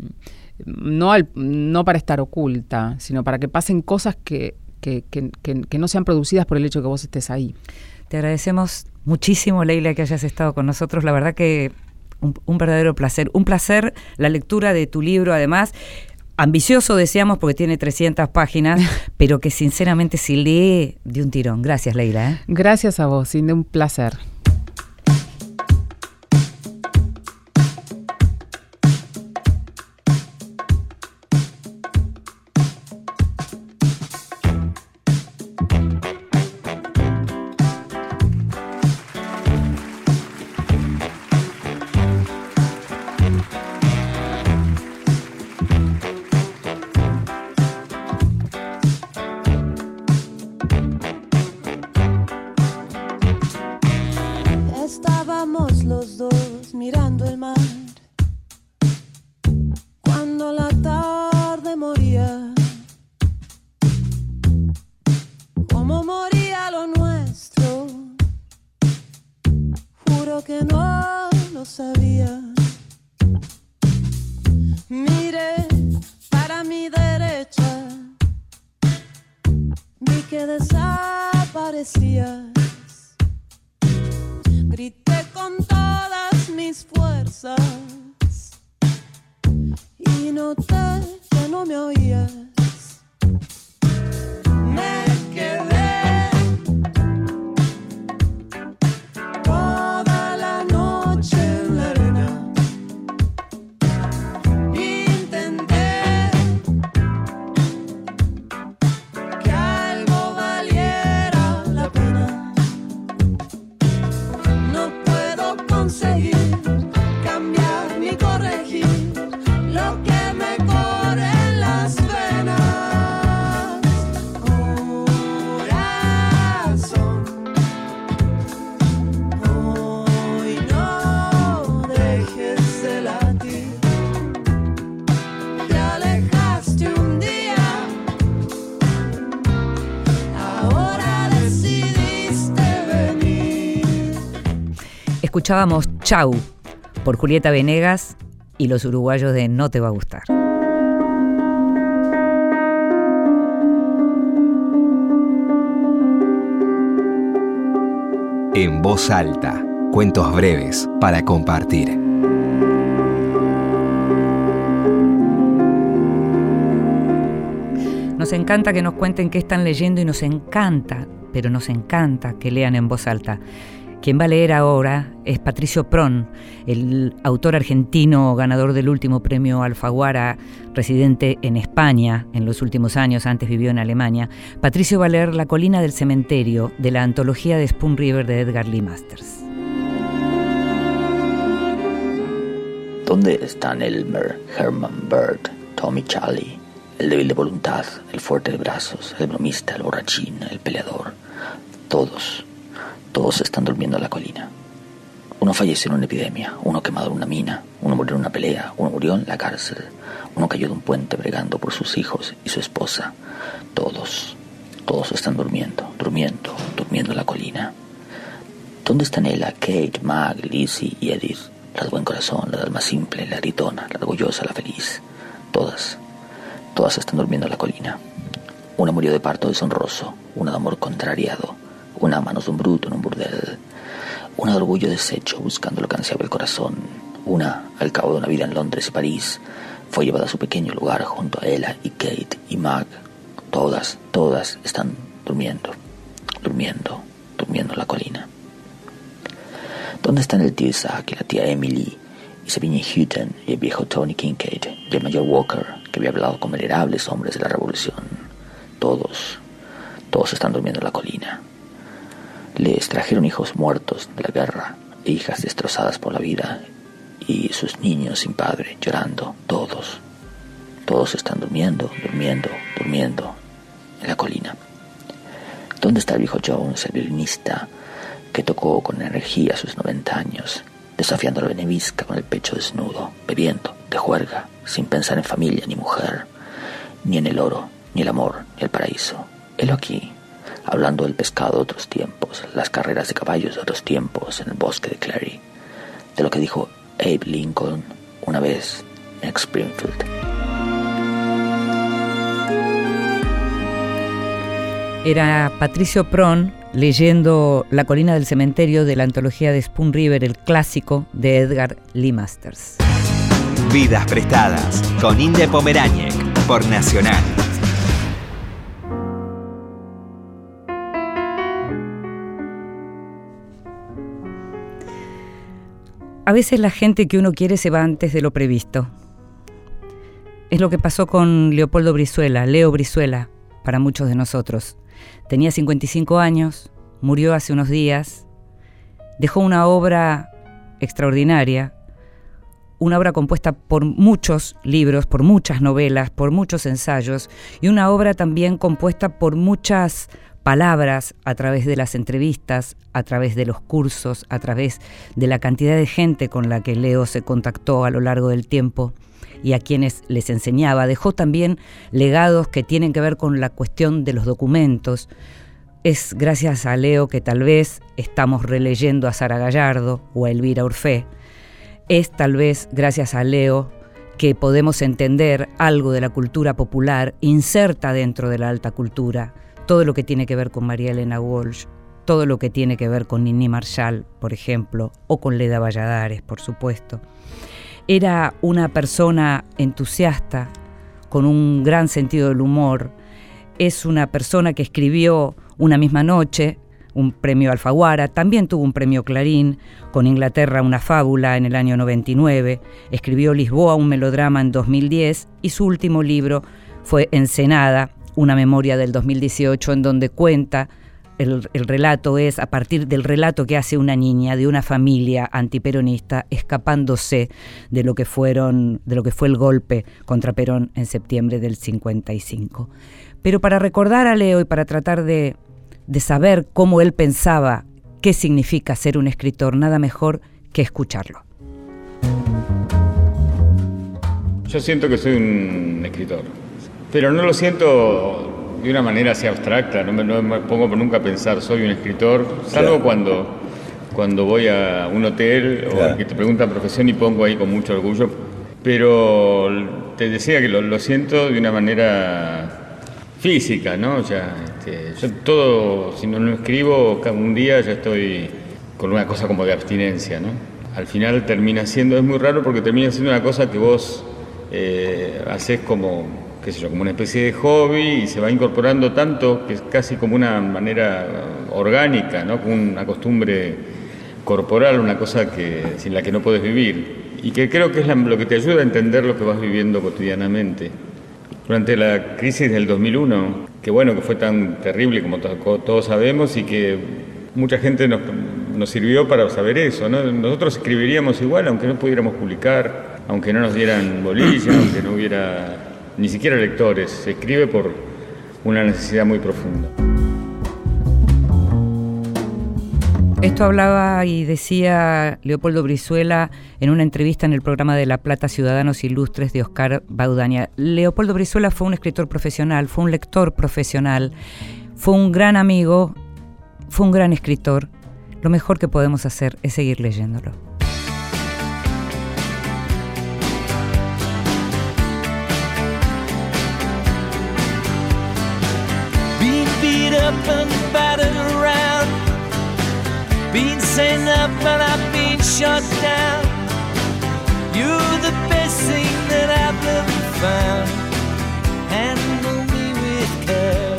no, al, no para estar oculta, sino para que pasen cosas que que, que, no sean producidas por el hecho de que vos estés ahí. Te agradecemos muchísimo, Leila, que hayas estado con nosotros. La verdad que un, verdadero placer. Un placer la lectura de tu libro, además. Ambicioso, decíamos, porque tiene 300 páginas, pero que sinceramente se lee de un tirón. Gracias, Leila. ¿eh? Gracias a vos, sin de un placer. que no lo sabía. Mire para mi derecha, vi que desaparecías. Grité con todas mis fuerzas y noté que no me oías. Escuchábamos Chau por Julieta Venegas y los uruguayos de No te va a gustar. En voz alta, cuentos breves para compartir. Nos encanta que nos cuenten qué están leyendo y nos encanta, pero nos encanta que lean en voz alta. Quien va a leer ahora es Patricio Pron, el autor argentino ganador del último premio Alfaguara, residente en España en los últimos años, antes vivió en Alemania. Patricio va a leer La colina del cementerio de la antología de Spoon River de Edgar Lee Masters. ¿Dónde están Elmer, Herman Bird, Tommy Charlie, el débil de voluntad, el fuerte de brazos, el bromista, el borrachín, el peleador? Todos todos están durmiendo en la colina. Uno falleció en una epidemia, uno quemado en una mina, uno murió en una pelea, uno murió en la cárcel, uno cayó de un puente bregando por sus hijos y su esposa. Todos, todos están durmiendo, durmiendo, durmiendo en la colina. ¿Dónde están ella, Kate, Mag, Lizzie y Edith? La de buen corazón, la de alma simple, la gritona, la orgullosa, la feliz. Todas, todas están durmiendo en la colina. Una murió de parto deshonroso, una de amor contrariado, una manos de un bruto en un burdel, una de orgullo deshecho buscando lo que ansiaba el corazón, una al cabo de una vida en Londres y París, Fue llevada a su pequeño lugar junto a Ella y Kate y Mag. Todas, todas están durmiendo, durmiendo, durmiendo en la colina. ¿Dónde están el tío Isaac y la tía Emily y Sabine Hutton y el viejo Tony Kincaid y el mayor Walker que había hablado con venerables hombres de la revolución? Todos, todos están durmiendo en la colina. Les trajeron hijos muertos de la guerra e hijas destrozadas por la vida y sus niños sin padre llorando, todos. Todos están durmiendo, durmiendo, durmiendo en la colina. ¿Dónde está el viejo Jones, el violinista que tocó con energía sus 90 años, desafiando la benevisca con el pecho desnudo, bebiendo, de juerga, sin pensar en familia ni mujer, ni en el oro, ni el amor, ni el paraíso? Él aquí, hablando del pescado de otros tiempos, las carreras de caballos de otros tiempos en el bosque de Clary, de lo que dijo Abe Lincoln una vez en Springfield. Era Patricio Pron leyendo La colina del cementerio de la antología de Spoon River, el clásico de Edgar Lee Masters. Vidas prestadas con Inde Pomeráñez por Nacional. A veces la gente que uno quiere se va antes de lo previsto. Es lo que pasó con Leopoldo Brizuela, Leo Brizuela, para muchos de nosotros. Tenía 55 años, murió hace unos días, dejó una obra extraordinaria, una obra compuesta por muchos libros, por muchas novelas, por muchos ensayos, y una obra también compuesta por muchas palabras, a través de las entrevistas, a través de los cursos, a través de la cantidad de gente con la que Leo se contactó a lo largo del tiempo y a quienes les enseñaba. Dejó también legados que tienen que ver con la cuestión de los documentos. Es gracias a Leo que tal vez estamos releyendo a Sara Gallardo o a Elvira Orfé. Es tal vez gracias a Leo que podemos entender algo de la cultura popular inserta dentro de la alta cultura todo lo que tiene que ver con María Elena Walsh, todo lo que tiene que ver con Nini Marshall, por ejemplo, o con Leda Valladares, por supuesto. Era una persona entusiasta, con un gran sentido del humor. Es una persona que escribió Una misma noche, un premio Alfaguara, también tuvo un premio Clarín, con Inglaterra una fábula en el año 99, escribió Lisboa, un melodrama en 2010 y su último libro fue Ensenada, una memoria del 2018 en donde cuenta, el, relato es a partir del relato que hace una niña de una familia antiperonista escapándose de lo que fueron de lo que fue el golpe contra Perón en septiembre del 55. Pero para recordar a Leo y para tratar de, de saber cómo él pensaba qué significa ser un escritor, nada mejor que escucharlo. Yo siento que soy un escritor pero no lo siento de una manera así abstracta, no me, pongo nunca a pensar, soy un escritor, salvo cuando, cuando voy a un hotel o que te preguntan profesión y pongo ahí con mucho orgullo, pero te decía que lo, siento de una manera física, ¿no? O sea, este, yo todo, si no lo escribo, un día ya estoy con una cosa como de abstinencia, ¿no? Al final termina siendo, es muy raro porque termina siendo una cosa que vos eh, haces como como una especie de hobby y se va incorporando tanto que es casi como una manera orgánica, ¿no? Como una costumbre corporal, una cosa que, sin la que no puedes vivir y que creo que es lo que te ayuda a entender lo que vas viviendo cotidianamente. Durante la crisis del 2001, que bueno, que fue tan terrible como todos sabemos y que mucha gente nos, nos sirvió para saber eso, ¿no? Nosotros escribiríamos igual aunque no pudiéramos publicar, aunque no nos dieran bolilla, aunque no hubiera ni siquiera lectores, se escribe por una necesidad muy profunda. Esto hablaba y decía Leopoldo Brizuela en una entrevista en el programa de La Plata Ciudadanos Ilustres de Oscar Baudaña. Leopoldo Brizuela fue un escritor profesional, fue un lector profesional, fue un gran amigo, fue un gran escritor. Lo mejor que podemos hacer es seguir leyéndolo. Sent up and I've been shot down. You're the best thing that I've never found. Handle me with care.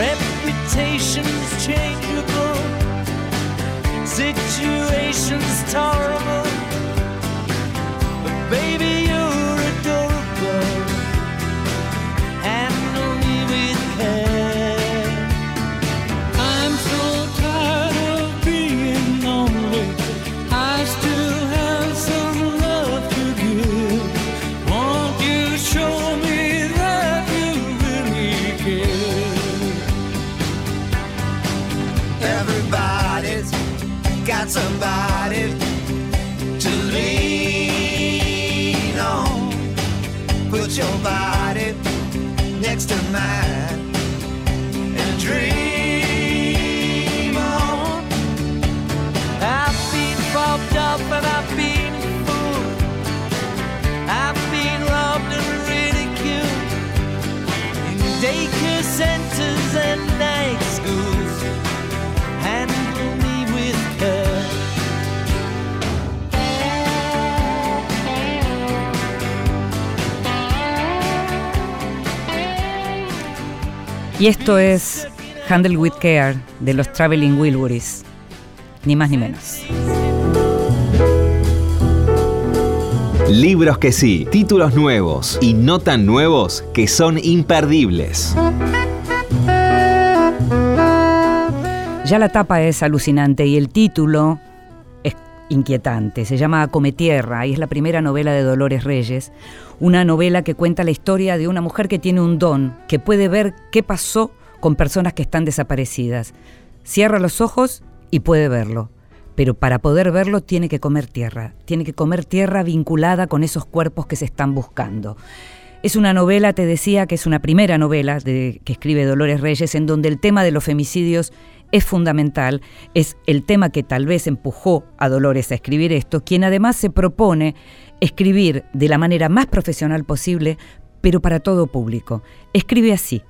Reputation's changeable, situations tolerable. But baby, Y esto es Handle with Care de los Traveling Wilburys. Ni más ni menos. Libros que sí, títulos nuevos y no tan nuevos que son imperdibles. Ya la tapa es alucinante y el título inquietante. Se llama Come Tierra y es la primera novela de Dolores Reyes. Una novela que cuenta la historia de una mujer que tiene un don, que puede ver qué pasó con personas que están desaparecidas. Cierra los ojos y puede verlo. Pero para poder verlo tiene que comer tierra. Tiene que comer tierra vinculada con esos cuerpos que se están buscando. Es una novela, te decía que es una primera novela de, que escribe Dolores Reyes, en donde el tema de los femicidios es fundamental, es el tema que tal vez empujó a Dolores a escribir esto, quien además se propone escribir de la manera más profesional posible, pero para todo público. Escribe así.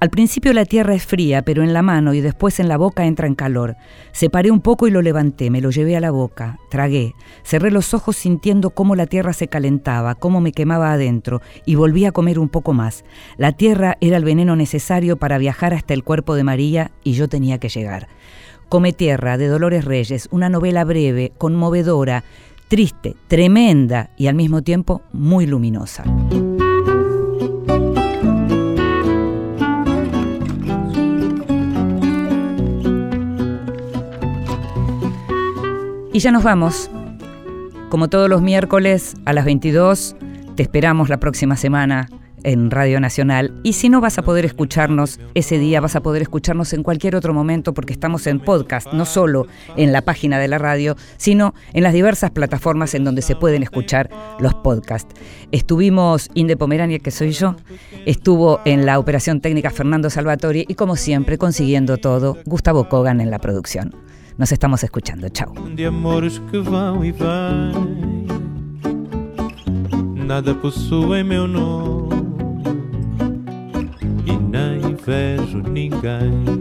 Al principio la tierra es fría, pero en la mano y después en la boca entra en calor. Separé un poco y lo levanté, me lo llevé a la boca, tragué, cerré los ojos sintiendo cómo la tierra se calentaba, cómo me quemaba adentro, y volví a comer un poco más. La tierra era el veneno necesario para viajar hasta el cuerpo de María y yo tenía que llegar. Come Tierra, de Dolores Reyes, una novela breve, conmovedora, triste, tremenda y al mismo tiempo muy luminosa. Y ya nos vamos. Como todos los miércoles a las 22, te esperamos la próxima semana en Radio Nacional. Y si no vas a poder escucharnos ese día, vas a poder escucharnos en cualquier otro momento porque estamos en podcast, no solo en la página de la radio, sino en las diversas plataformas en donde se pueden escuchar los podcasts. Estuvimos Inde Pomerania, que soy yo, estuvo en la operación técnica Fernando Salvatori y como siempre consiguiendo todo, Gustavo Kogan en la producción. Nos estamos escuchando. Chao. de amores que vão e vêm. Nada possui meu nome e nem vejo ninguém.